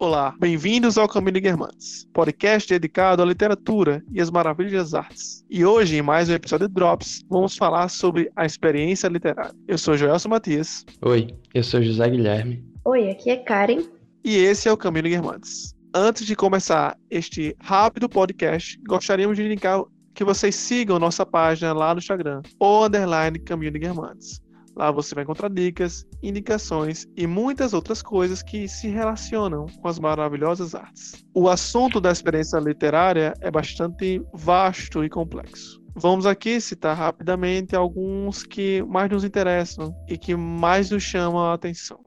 Olá, bem-vindos ao Caminho de Guermantes, podcast dedicado à literatura e às maravilhas das artes. E hoje, em mais um episódio de Drops, vamos falar sobre a experiência literária. Eu sou Joelson Matias. Oi, eu sou José Guilherme. Oi, aqui é Karen. E esse é o Caminho de Guermantes. Antes de começar este rápido podcast, gostaríamos de indicar que vocês sigam nossa página lá no Instagram, o underline Caminho de Guermantes. Lá você vai encontrar dicas, indicações e muitas outras coisas que se relacionam com as maravilhosas artes. O assunto da experiência literária é bastante vasto e complexo. Vamos aqui citar rapidamente alguns que mais nos interessam e que mais nos chamam a atenção.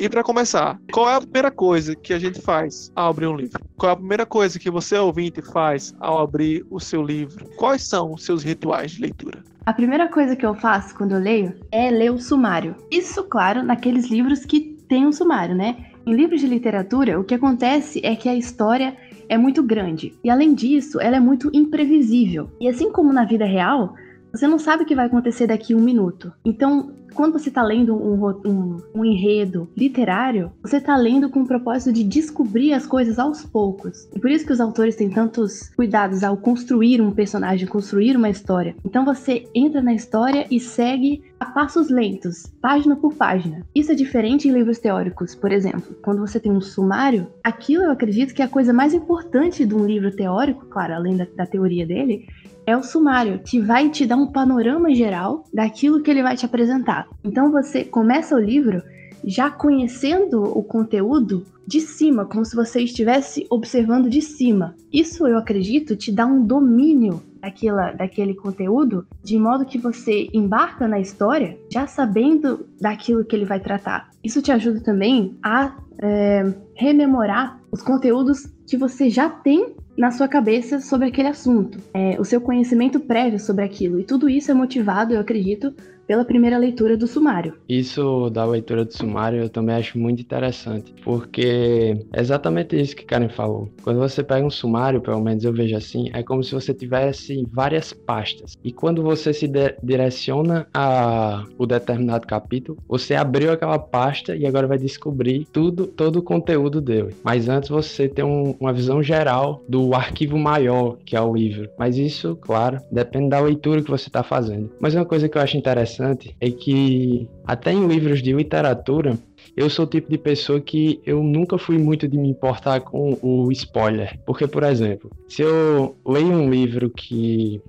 E para começar, qual é a primeira coisa que a gente faz ao abrir um livro? Qual é a primeira coisa que você, ouvinte, faz ao abrir o seu livro? Quais são os seus rituais de leitura? A primeira coisa que eu faço quando eu leio é ler o sumário. Isso, claro, naqueles livros que tem um sumário, né? Em livros de literatura, o que acontece é que a história é muito grande. E além disso, ela é muito imprevisível. E assim como na vida real, você não sabe o que vai acontecer daqui a um minuto. Então, quando você está lendo um, um, um, enredo literário, você está lendo com o propósito de descobrir as coisas aos poucos. E por isso que os autores têm tantos cuidados ao construir um personagem, construir uma história. Então você entra na história e segue a passos lentos, página por página. Isso é diferente em livros teóricos, por exemplo. Quando você tem um sumário, aquilo eu acredito que é a coisa mais importante de um livro teórico, claro, além da, da teoria dele, é o sumário, que vai te dar um panorama geral daquilo que ele vai te apresentar. Então você começa o livro já conhecendo o conteúdo de cima, como se você estivesse observando de cima. Isso eu acredito te dá um domínio daquela, daquele conteúdo, de modo que você embarca na história já sabendo daquilo que ele vai tratar. Isso te ajuda também a é, rememorar os conteúdos que você já tem na sua cabeça sobre aquele assunto, é, o seu conhecimento prévio sobre aquilo. E tudo isso é motivado, eu acredito, pela primeira leitura do sumário. Isso da leitura do sumário eu também acho muito interessante, porque é exatamente isso que Karen falou. Quando você pega um sumário, pelo menos eu vejo assim, é como se você tivesse várias pastas. E quando você se direciona a o determinado capítulo, você abriu aquela pasta e agora vai descobrir tudo, todo o conteúdo dele. Mas antes você tem um, uma visão geral do arquivo maior, que é o livro. Mas isso, claro, depende da leitura que você está fazendo. Mas uma coisa que eu acho interessante interessante é que até em livros de literatura eu sou o tipo de pessoa que eu nunca fui muito de me importar com o spoiler. Porque, por exemplo, se eu leio um livro que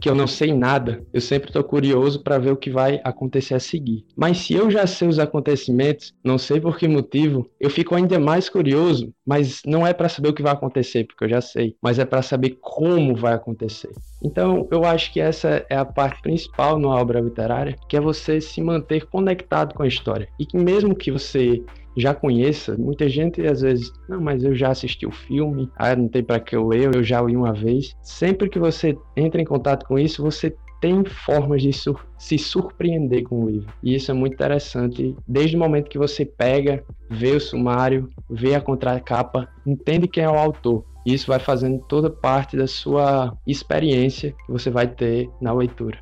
que eu não sei nada, eu sempre estou curioso para ver o que vai acontecer a seguir. Mas se eu já sei os acontecimentos, não sei por que motivo, eu fico ainda mais curioso, mas não é para saber o que vai acontecer, porque eu já sei, mas é para saber como vai acontecer. Então, eu acho que essa é a parte principal numa obra literária, que é você se manter conectado com a história. E que mesmo que você já conheça. Muita gente às vezes, não, mas eu já assisti o filme, ah, não tem para que eu ler, eu já li uma vez. Sempre que você entra em contato com isso, você tem formas de sur se surpreender com o livro. E isso é muito interessante, desde o momento que você pega, vê o sumário, vê a contracapa, entende quem é o autor. Isso vai fazendo toda parte da sua experiência que você vai ter na leitura.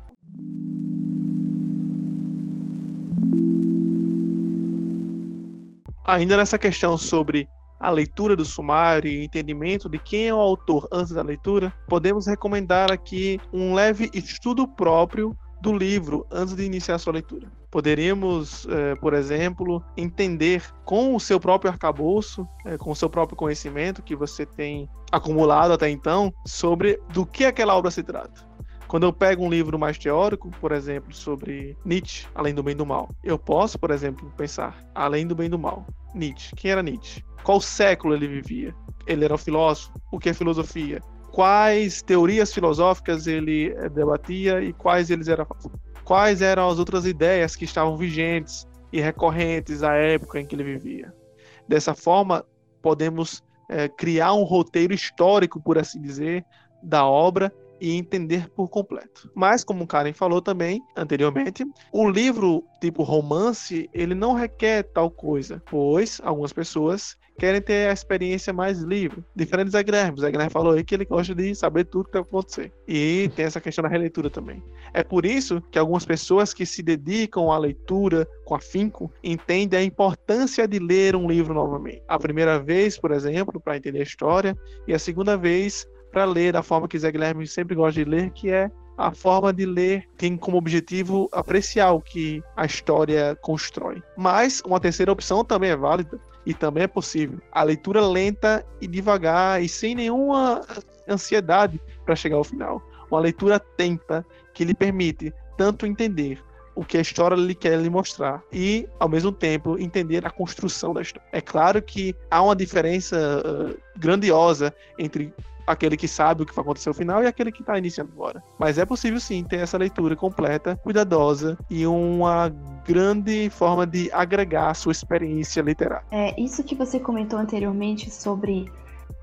Ainda nessa questão sobre a leitura do sumário e entendimento de quem é o autor antes da leitura, podemos recomendar aqui um leve estudo próprio do livro antes de iniciar sua leitura. Poderíamos, eh, por exemplo, entender com o seu próprio arcabouço, eh, com o seu próprio conhecimento que você tem acumulado até então, sobre do que aquela obra se trata. Quando eu pego um livro mais teórico, por exemplo, sobre Nietzsche, Além do Bem e do Mal, eu posso, por exemplo, pensar Além do Bem e do Mal. Nietzsche. Quem era Nietzsche? Qual século ele vivia? Ele era um filósofo? O que é filosofia? Quais teorias filosóficas ele eh, debatia e quais eles eram quais eram as outras ideias que estavam vigentes e recorrentes à época em que ele vivia. Dessa forma, podemos é, criar um roteiro histórico, por assim dizer, da obra e entender por completo. Mas, como o Karen falou também anteriormente, o livro tipo romance, ele não requer tal coisa, pois algumas pessoas querem ter a experiência mais livre. Diferente do Zé Guilherme. O Zé Guilherme falou aí que ele gosta de saber tudo que vai acontecer. E tem essa questão da releitura também. É por isso que algumas pessoas que se dedicam à leitura com afinco entendem a importância de ler um livro novamente. A primeira vez, por exemplo, para entender a história, e a segunda vez para ler da forma que Zé Guilherme sempre gosta de ler, que é a forma de ler tem como objetivo apreciar o que a história constrói. Mas uma terceira opção também é válida e também é possível. A leitura lenta e devagar e sem nenhuma ansiedade para chegar ao final. Uma leitura atenta que lhe permite tanto entender o que a história lhe quer lhe mostrar e, ao mesmo tempo, entender a construção da história. É claro que há uma diferença uh, grandiosa entre aquele que sabe o que vai acontecer no final e aquele que está iniciando agora. Mas é possível sim ter essa leitura completa, cuidadosa e uma grande forma de agregar a sua experiência literária. É isso que você comentou anteriormente sobre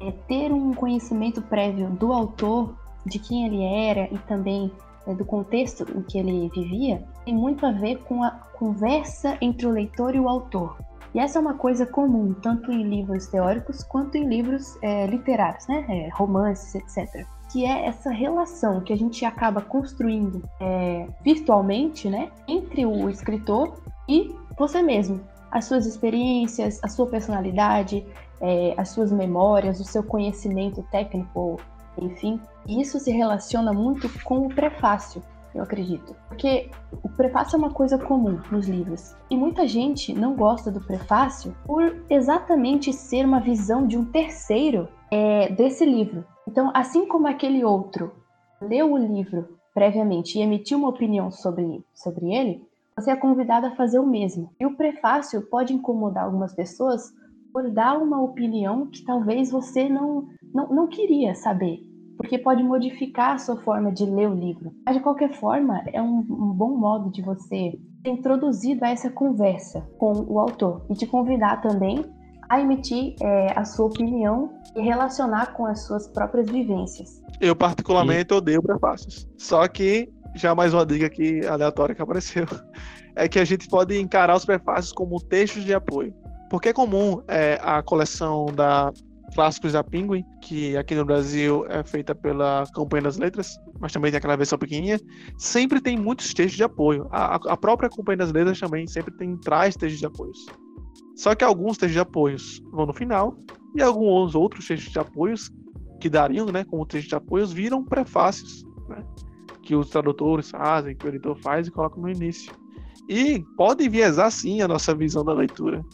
é, ter um conhecimento prévio do autor, de quem ele era e também é, do contexto em que ele vivia, tem muito a ver com a conversa entre o leitor e o autor. E essa é uma coisa comum, tanto em livros teóricos quanto em livros é, literários, né? É, romances, etc. Que é essa relação que a gente acaba construindo é, virtualmente, né? Entre o escritor e você mesmo. As suas experiências, a sua personalidade, é, as suas memórias, o seu conhecimento técnico, enfim. Isso se relaciona muito com o prefácio, eu acredito. Porque o prefácio é uma coisa comum nos livros. E muita gente não gosta do prefácio por exatamente ser uma visão de um terceiro é, desse livro. Então, assim como aquele outro leu o livro previamente e emitiu uma opinião sobre, sobre ele, você é convidado a fazer o mesmo. E o prefácio pode incomodar algumas pessoas por dar uma opinião que talvez você não, não, não queria saber porque pode modificar a sua forma de ler o livro. Mas, de qualquer forma, é um, um bom modo de você ser introduzido a essa conversa com o autor e te convidar também a emitir é, a sua opinião e relacionar com as suas próprias vivências. Eu, particularmente, e... odeio prefácios. Só que, já mais uma dica aqui aleatória que apareceu, é que a gente pode encarar os prefácios como textos de apoio. Porque é comum é, a coleção da clássicos da Penguin, que aqui no Brasil é feita pela Companhia das Letras, mas também tem aquela versão pequenininha, sempre tem muitos textos de apoio. A, a própria Companhia das Letras também sempre tem traz textos de apoios. Só que alguns textos de apoios vão no final e alguns outros textos de apoios que dariam, né, como textos de apoios, viram prefácios, né, que os tradutores fazem, que o editor faz e colocam no início. E pode enviesar sim a nossa visão da leitura.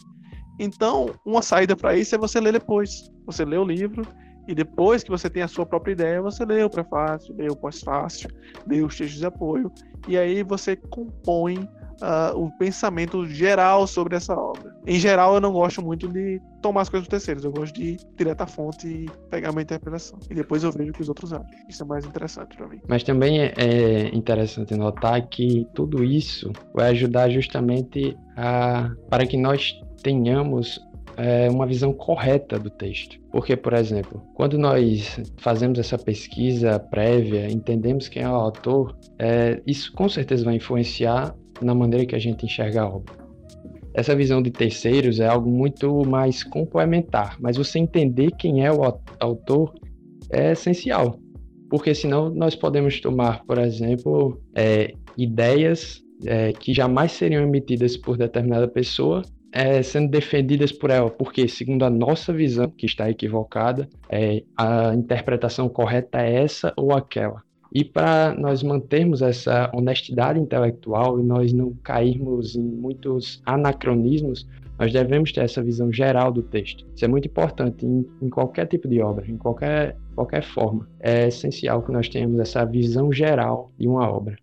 Então, uma saída para isso é você ler depois. Você lê o livro e depois que você tem a sua própria ideia, você lê o prefácio, lê o pós-fácil, lê os textos de apoio, e aí você compõe uh, o pensamento geral sobre essa obra. Em geral, eu não gosto muito de tomar as coisas dos terceiros, eu gosto de ir direto à fonte e pegar uma interpretação. E depois eu vejo o que os outros acham. Isso é mais interessante para mim. Mas também é, é interessante notar que tudo isso vai ajudar justamente a, para que nós tenhamos é, uma visão correta do texto. Porque, por exemplo, quando nós fazemos essa pesquisa prévia, entendemos quem é o autor, é, isso com certeza vai influenciar na maneira que a gente enxerga a obra. Essa visão de terceiros é algo muito mais complementar, mas você entender quem é o autor é essencial, porque senão nós podemos tomar, por exemplo, é, ideias é, que jamais seriam emitidas por determinada pessoa é, sendo defendidas por ela, porque, segundo a nossa visão, que está equivocada, é, a interpretação correta é essa ou aquela. E para nós mantermos essa honestidade intelectual e nós não cairmos em muitos anacronismos, nós devemos ter essa visão geral do texto. Isso é muito importante em, em qualquer tipo de obra, em qualquer, qualquer forma. É essencial que nós tenhamos essa visão geral de uma obra.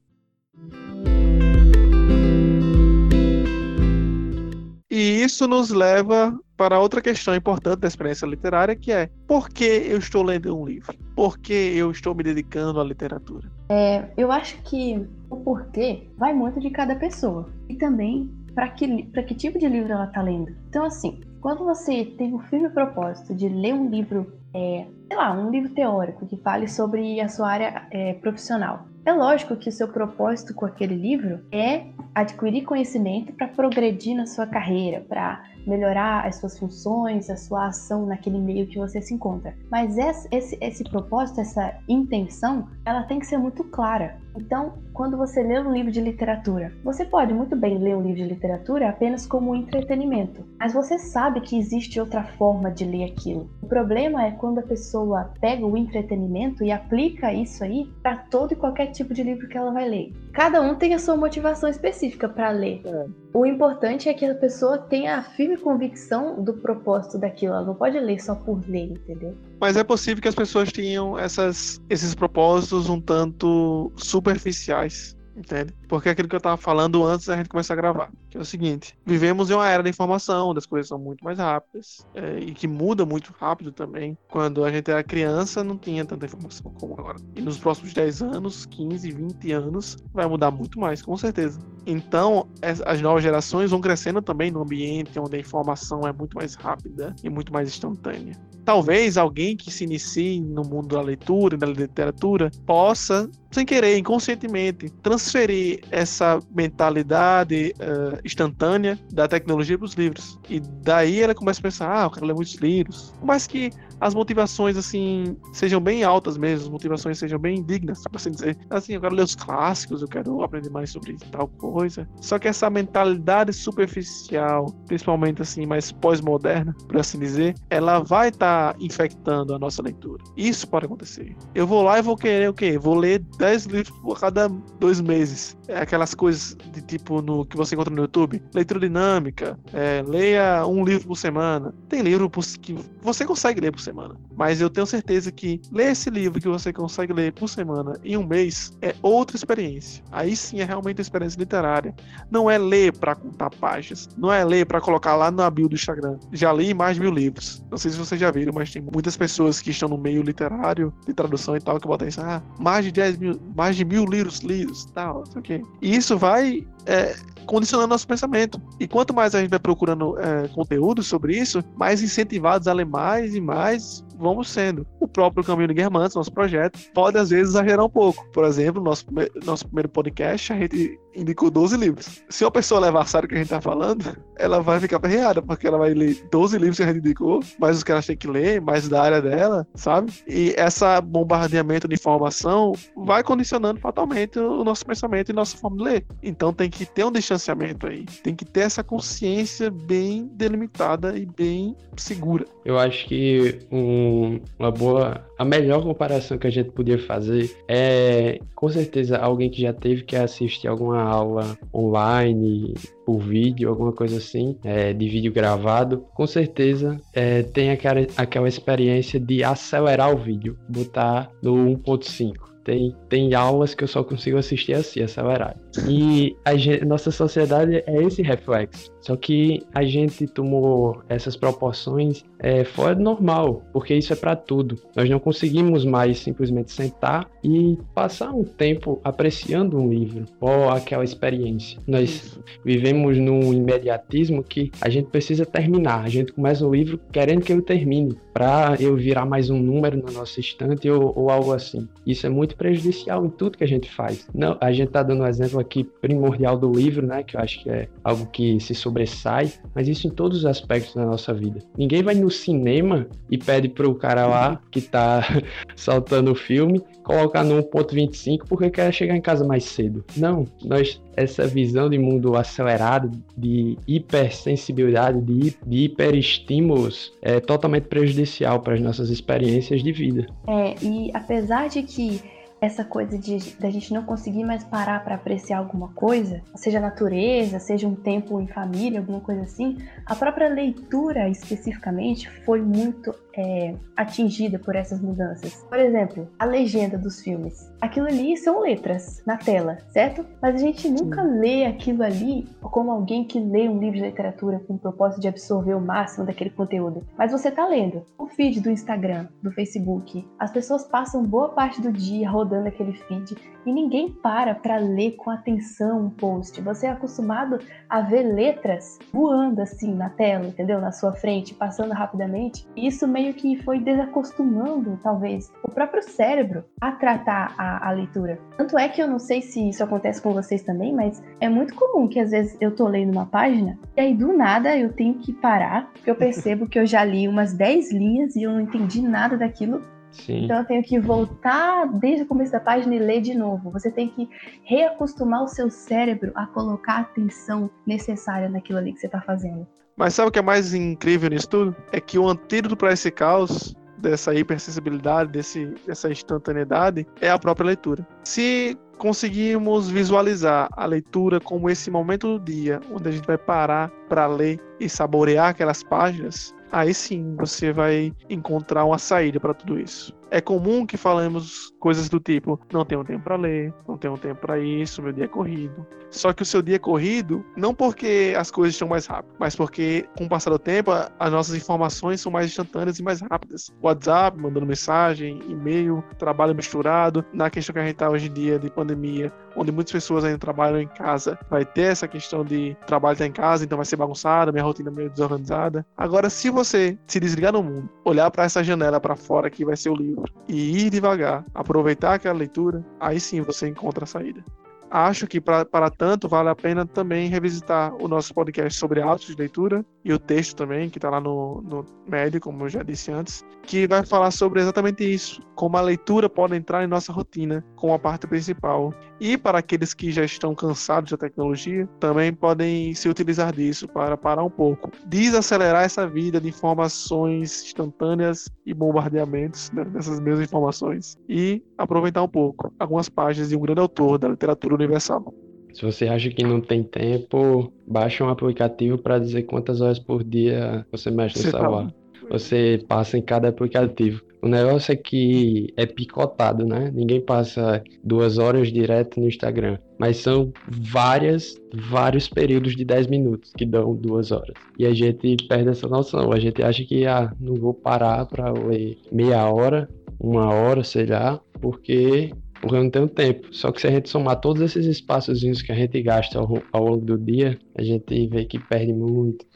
E isso nos leva para outra questão importante da experiência literária, que é por que eu estou lendo um livro? Por que eu estou me dedicando à literatura? É, eu acho que o porquê vai muito de cada pessoa. E também para que, que tipo de livro ela está lendo. Então, assim, quando você tem o firme propósito de ler um livro é, sei lá, um livro teórico que fale sobre a sua área é, profissional. É lógico que o seu propósito com aquele livro é adquirir conhecimento para progredir na sua carreira, para melhorar as suas funções, a sua ação naquele meio que você se encontra. Mas esse, esse, esse propósito, essa intenção, ela tem que ser muito clara. Então, quando você lê um livro de literatura, você pode muito bem ler um livro de literatura apenas como entretenimento, mas você sabe que existe outra forma de ler aquilo. O problema é quando a pessoa pega o entretenimento e aplica isso aí para todo e qualquer tipo de livro que ela vai ler. Cada um tem a sua motivação específica para ler. É. O importante é que a pessoa tenha a firme convicção do propósito daquilo. Ela não pode ler só por ler, entendeu? Mas é possível que as pessoas tenham essas, esses propósitos um tanto superficiais entende? Porque é aquilo que eu estava falando antes da gente começar a gravar, que é o seguinte: vivemos em uma era da informação, onde as coisas são muito mais rápidas é, e que muda muito rápido também. Quando a gente era criança, não tinha tanta informação como agora. E nos próximos 10 anos, 15, 20 anos, vai mudar muito mais, com certeza. Então, as novas gerações vão crescendo também no ambiente onde a informação é muito mais rápida e muito mais instantânea talvez alguém que se inicie no mundo da leitura e da literatura possa, sem querer, inconscientemente, transferir essa mentalidade uh, instantânea da tecnologia para os livros. E daí ela começa a pensar: ah, eu quero ler muitos livros. Mas que as motivações, assim, sejam bem altas mesmo, as motivações sejam bem dignas, por assim dizer. Assim, eu quero ler os clássicos, eu quero aprender mais sobre tal coisa. Só que essa mentalidade superficial, principalmente assim, mais pós-moderna, por assim dizer, ela vai estar tá infectando a nossa leitura. Isso pode acontecer. Eu vou lá e vou querer o quê? Vou ler 10 livros por cada dois meses. É aquelas coisas de tipo no que você encontra no YouTube. Leitura dinâmica, é, leia um livro por semana. Tem livro que você consegue ler por semana. Mas eu tenho certeza que ler esse livro que você consegue ler por semana em um mês é outra experiência. Aí sim é realmente uma experiência literária. Não é ler para contar páginas. Não é ler para colocar lá na bio do Instagram. Já li mais de mil livros. Não sei se vocês já viram, mas tem muitas pessoas que estão no meio literário, de tradução e tal, que botam isso. Ah, mais de 10 mil, mais de mil livros lidos, tal, não sei o quê. E isso vai é, condicionando nosso pensamento. E quanto mais a gente vai procurando é, conteúdo sobre isso, mais incentivados a ler mais e mais vamos sendo. O próprio Caminho de Guermantes, nosso projeto, pode às vezes exagerar um pouco. Por exemplo, nosso, nosso primeiro podcast, a gente indicou 12 livros. Se uma pessoa levar a sério o que a gente tá falando, ela vai ficar perreada, porque ela vai ler 12 livros que a gente indicou, mais os que ela tem que ler, mais da área dela, sabe? E essa bombardeamento de informação vai condicionando fatalmente o nosso pensamento e nossa forma de ler. Então tem que ter um distanciamento aí. Tem que ter essa consciência bem delimitada e bem segura. Eu acho que um, uma boa. A melhor comparação que a gente podia fazer é, com certeza, alguém que já teve que assistir alguma aula online, por vídeo, alguma coisa assim, é, de vídeo gravado, com certeza é, tem aquela, aquela experiência de acelerar o vídeo, botar no 1.5. Tem, tem aulas que eu só consigo assistir assim, acelerado. E a gente, nossa sociedade é esse reflexo. Só que a gente tomou essas proporções é, fora do normal, porque isso é para tudo. Nós não conseguimos mais simplesmente sentar e passar um tempo apreciando um livro ou aquela experiência. Nós vivemos num imediatismo que a gente precisa terminar. A gente começa o livro querendo que ele termine, para eu virar mais um número na nossa estante ou, ou, algo assim. Isso é muito prejudicial em tudo que a gente faz. Não, a gente está dando um exemplo aqui primordial do livro, né, que eu acho que é algo que se sobressai, mas isso em todos os aspectos da nossa vida. Ninguém vai no cinema e pede pro cara lá que está saltando o filme colocar no 1.25 porque quer chegar em casa mais cedo. Não, nós essa visão de mundo acelerado, de hipersensibilidade, de, de hiperestímulos é totalmente prejudicial para as nossas experiências de vida. É, e apesar de que essa coisa de da gente não conseguir mais parar para apreciar alguma coisa, seja natureza, seja um tempo em família, alguma coisa assim, a própria leitura especificamente foi muito é, atingida por essas mudanças. Por exemplo, a legenda dos filmes. Aquilo ali são letras na tela, certo? Mas a gente nunca Sim. lê aquilo ali como alguém que lê um livro de literatura com o propósito de absorver o máximo daquele conteúdo. Mas você tá lendo o feed do Instagram, do Facebook. As pessoas passam boa parte do dia rodando aquele feed e ninguém para para ler com atenção um post. Você é acostumado a ver letras voando assim na tela, entendeu? Na sua frente, passando rapidamente. E isso meio meio que foi desacostumando, talvez, o próprio cérebro a tratar a, a, leitura. Tanto é que eu não sei se isso acontece com vocês também, mas é muito comum que às vezes eu tô lendo uma página e aí do nada eu tenho que parar, porque eu percebo que eu já li umas 10 linhas e eu não entendi nada daquilo Sim. Então eu tenho que voltar desde o começo da página e ler de novo. Você tem que reacostumar o seu cérebro a colocar a atenção necessária naquilo ali que você está fazendo. Mas sabe o que é mais incrível nisso tudo? É que o antídoto para esse caos, dessa hipersensibilidade, desse, dessa instantaneidade, é a própria leitura. Se conseguimos visualizar a leitura como esse momento do dia, onde a gente vai parar para ler e saborear aquelas páginas, aí sim você vai encontrar uma saída para tudo isso. É comum que falemos coisas do tipo: não tenho tempo para ler, não tenho tempo para isso, meu dia é corrido. Só que o seu dia é corrido não porque as coisas estão mais rápidas, mas porque com o passar do tempo as nossas informações são mais instantâneas e mais rápidas. WhatsApp, mandando mensagem, e-mail, trabalho misturado. Na questão que a gente está hoje em dia de pandemia, onde muitas pessoas ainda trabalham em casa, vai ter essa questão de trabalho tá em casa, então vai ser bagunçada, minha rotina meio desorganizada. Agora, se você se desligar no mundo, olhar para essa janela para fora que vai ser o livro e ir devagar, aproveitar aquela leitura, aí sim você encontra a saída. Acho que para tanto vale a pena também revisitar o nosso podcast sobre autos de leitura e o texto também, que está lá no, no Médio, como eu já disse antes, que vai falar sobre exatamente isso, como a leitura pode entrar em nossa rotina com a parte principal. E para aqueles que já estão cansados da tecnologia, também podem se utilizar disso para parar um pouco, desacelerar essa vida de informações instantâneas e bombardeamentos né, dessas mesmas informações e aproveitar um pouco algumas páginas de um grande autor da literatura universal. Se você acha que não tem tempo, baixa um aplicativo para dizer quantas horas por dia você mexe no você tá celular. Tá... Você passa em cada aplicativo. O negócio é que é picotado, né? Ninguém passa duas horas direto no Instagram. Mas são várias, vários períodos de 10 minutos que dão duas horas. E a gente perde essa noção. A gente acha que, ah, não vou parar para ler meia hora, uma hora, sei lá, porque porque eu não tenho tempo. Só que se a gente somar todos esses espaços que a gente gasta ao, ao longo do dia, a gente vê que perde muito.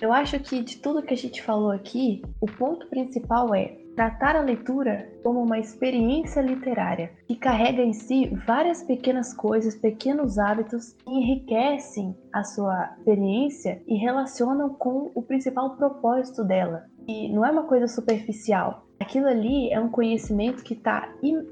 Eu acho que de tudo que a gente falou aqui, o ponto principal é tratar a leitura como uma experiência literária que carrega em si várias pequenas coisas, pequenos hábitos que enriquecem a sua experiência e relacionam com o principal propósito dela. E não é uma coisa superficial, aquilo ali é um conhecimento que está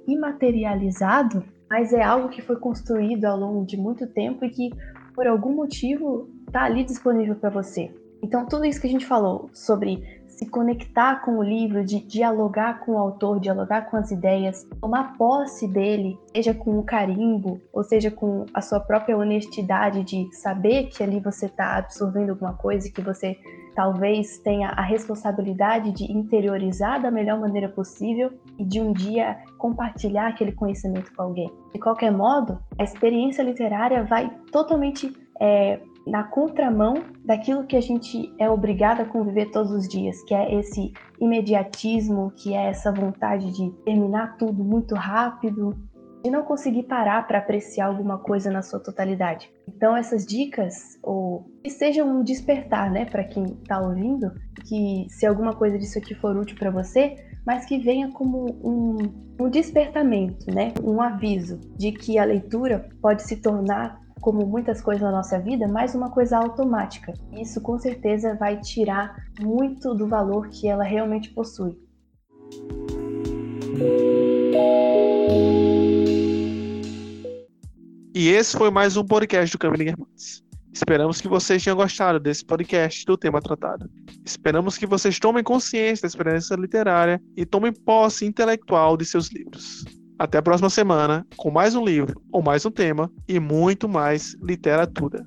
imaterializado, mas é algo que foi construído ao longo de muito tempo e que, por algum motivo, está ali disponível para você. Então, tudo isso que a gente falou sobre se conectar com o livro, de dialogar com o autor, dialogar com as ideias, tomar posse dele, seja com o carimbo, ou seja com a sua própria honestidade de saber que ali você está absorvendo alguma coisa que você talvez tenha a responsabilidade de interiorizar da melhor maneira possível e de um dia compartilhar aquele conhecimento com alguém. De qualquer modo, a experiência literária vai totalmente é, na contramão daquilo que a gente é obrigado a conviver todos os dias, que é esse imediatismo, que é essa vontade de terminar tudo muito rápido, de não conseguir parar para apreciar alguma coisa na sua totalidade. Então essas dicas, ou que sejam um despertar, né, para quem está ouvindo, que se alguma coisa disso aqui for útil para você, mas que venha como um, um despertamento, né, um aviso de que a leitura pode se tornar como muitas coisas na nossa vida, mais uma coisa automática. Isso com certeza vai tirar muito do valor que ela realmente possui. E esse foi mais um podcast do Caminho Irmãs. Esperamos que vocês tenham gostado desse podcast do tema tratado. Esperamos que vocês tomem consciência da experiência literária e tomem posse intelectual de seus livros. Até a próxima semana com mais um livro ou mais um tema e muito mais literatura.